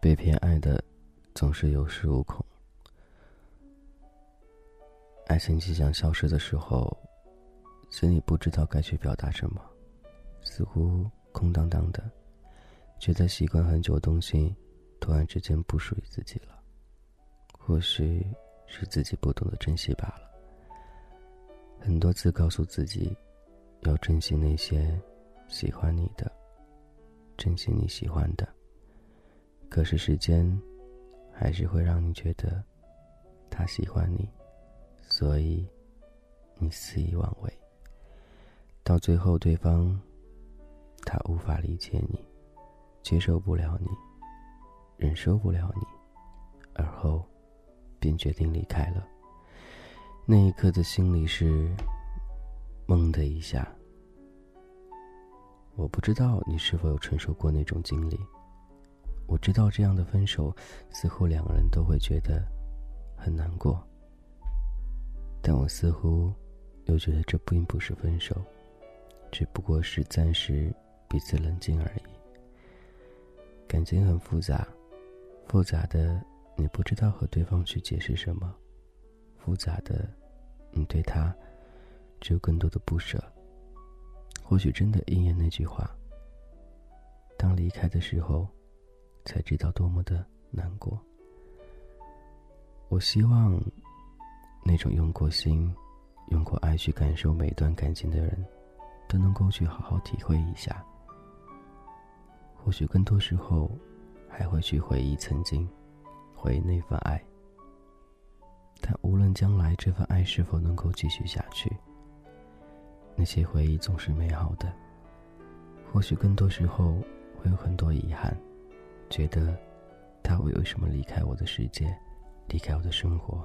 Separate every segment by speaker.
Speaker 1: 被偏爱的总是有恃无恐。爱情即将消失的时候，心里不知道该去表达什么，似乎空荡荡的，觉得习惯很久的东西，突然之间不属于自己了。或许是自己不懂得珍惜罢了。很多次告诉自己，要珍惜那些喜欢你的，珍惜你喜欢的。可是时间，还是会让你觉得，他喜欢你，所以，你肆意妄为。到最后，对方，他无法理解你，接受不了你，忍受不了你，而后，便决定离开了。那一刻的心里是，懵的一下。我不知道你是否有承受过那种经历。我知道这样的分手，似乎两个人都会觉得很难过，但我似乎又觉得这并不是分手，只不过是暂时彼此冷静而已。感情很复杂，复杂的你不知道和对方去解释什么，复杂的你对他只有更多的不舍。或许真的应验那句话：当离开的时候。才知道多么的难过。我希望，那种用过心、用过爱去感受每段感情的人，都能够去好好体会一下。或许更多时候，还会去回忆曾经，回忆那份爱。但无论将来这份爱是否能够继续下去，那些回忆总是美好的。或许更多时候会有很多遗憾。觉得，他会为什么离开我的世界，离开我的生活？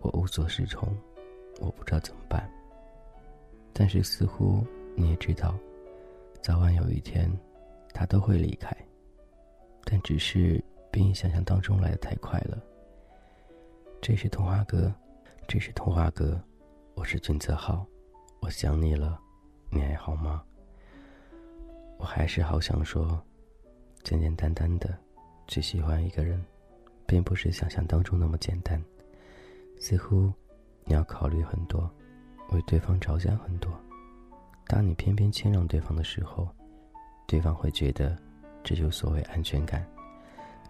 Speaker 1: 我无所适从，我不知道怎么办。但是似乎你也知道，早晚有一天，他都会离开。但只是比你想象当中来的太快了。这是童话哥，这是童话哥，我是俊泽浩，我想你了，你还好吗？我还是好想说。简简单单的去喜欢一个人，并不是想象当中那么简单。似乎你要考虑很多，为对方着想很多。当你偏偏谦让对方的时候，对方会觉得这就所谓安全感，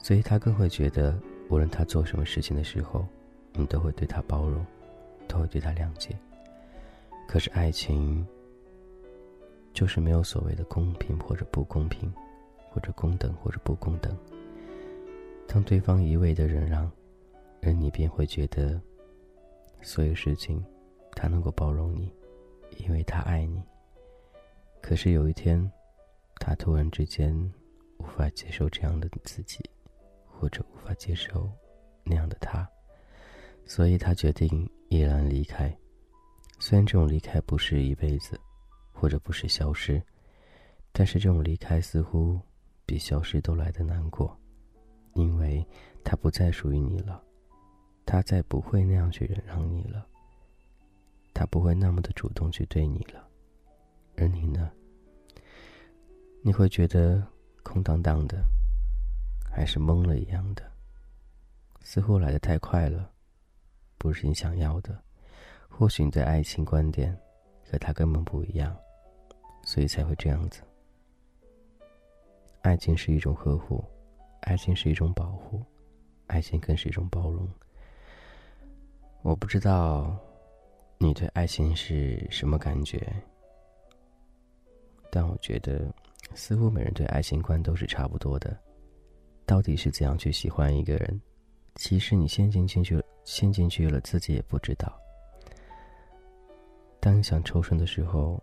Speaker 1: 所以他更会觉得，无论他做什么事情的时候，你都会对他包容，都会对他谅解。可是爱情就是没有所谓的公平或者不公平。或者公等，或者不公等。当对方一味的忍让，而你便会觉得，所有事情，他能够包容你，因为他爱你。可是有一天，他突然之间无法接受这样的自己，或者无法接受那样的他，所以他决定毅然离开。虽然这种离开不是一辈子，或者不是消失，但是这种离开似乎。比消失都来得难过，因为他不再属于你了，他再不会那样去忍让你了，他不会那么的主动去对你了，而你呢？你会觉得空荡荡的，还是懵了一样的？似乎来的太快了，不是你想要的。或许你对爱情观点和他根本不一样，所以才会这样子。爱情是一种呵护，爱情是一种保护，爱情更是一种包容。我不知道你对爱情是什么感觉，但我觉得似乎每人对爱情观都是差不多的。到底是怎样去喜欢一个人？其实你陷进进去，陷进去了，自己也不知道。当你想抽身的时候，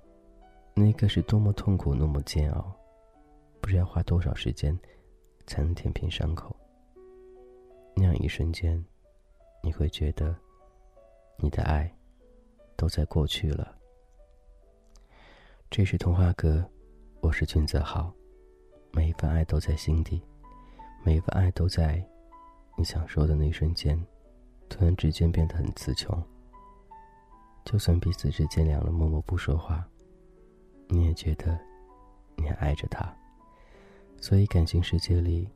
Speaker 1: 那个是多么痛苦，那么煎熬。不知要花多少时间，才能填平伤口。那样一瞬间，你会觉得，你的爱，都在过去了。这是童话哥，我是君泽浩。每一份爱都在心底，每一份爱都在，你想说的那一瞬间，突然之间变得很词穷。
Speaker 2: 就算彼此之间凉了默默不说话，你也觉得你还爱着他。所以感情世界里，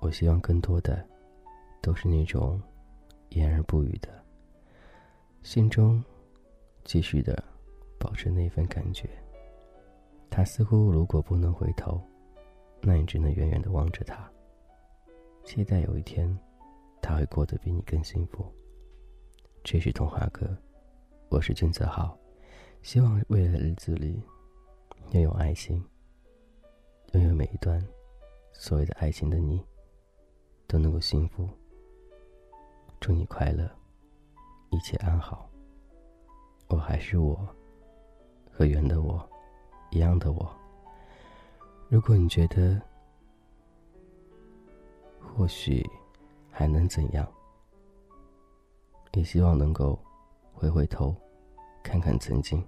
Speaker 2: 我希望更多的都是那种言而不语的，心中继续的保持那份感觉。他似乎如果不能回头，那你只能远远的望着他，期待有一天他会过得比你更幸福。这是童话哥，我是君泽浩，希望未来的日子里拥有爱心，拥有每一段。所谓的爱情的你，都能够幸福。祝你快乐，一切安好。我还是我，和原的我，一样的我。如果你觉得，或许还能怎样？也希望能够回回头，看看曾经，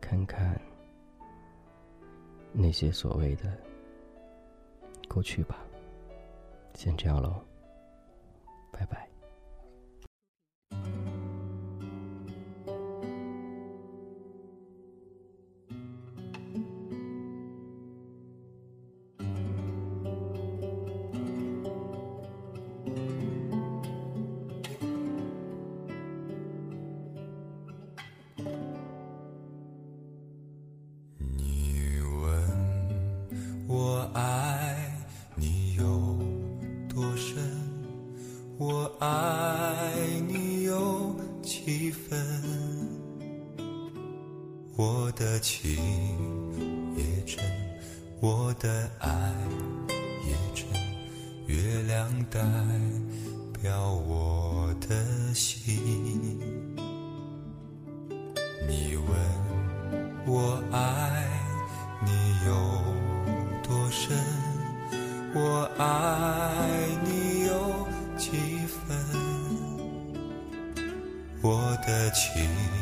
Speaker 2: 看看那些所谓的。过去吧，先这样喽，拜拜。
Speaker 1: 的情也真，我的爱也真，月亮代表我的心。你问我爱你有多深，我爱你有几分，我的情。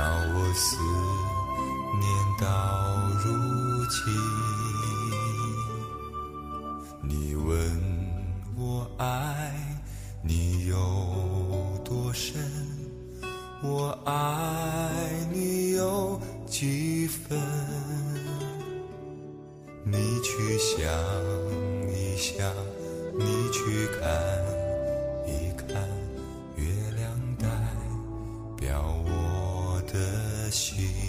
Speaker 1: 我思念到如今。你问我爱你有多深，我爱你有几分？你去想一想，你去看。心，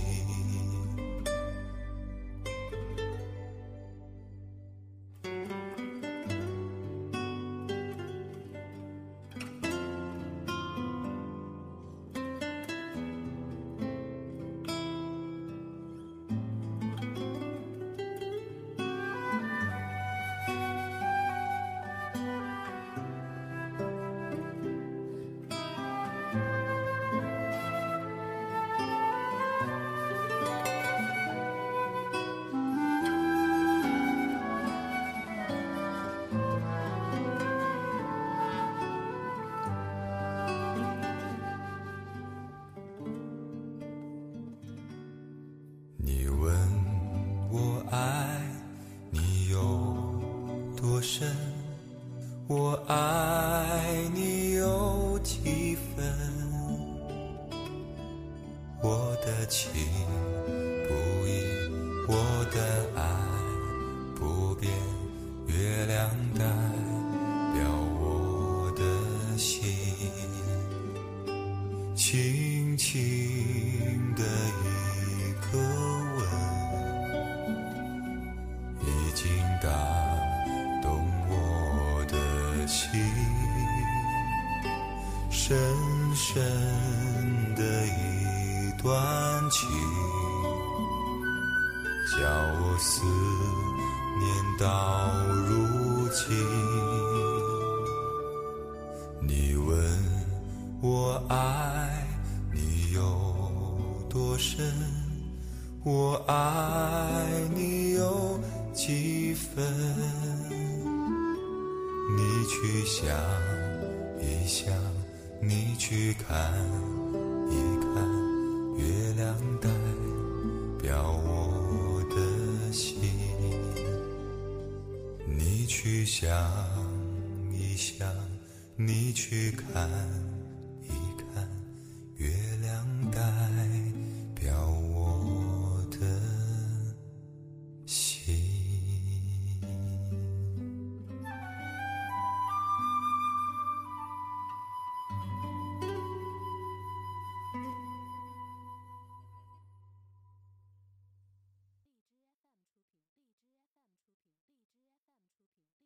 Speaker 1: 情我思念到如今。你问我爱你有多深？我爱你有几分？你去想一想，你去看，想一想，你去看。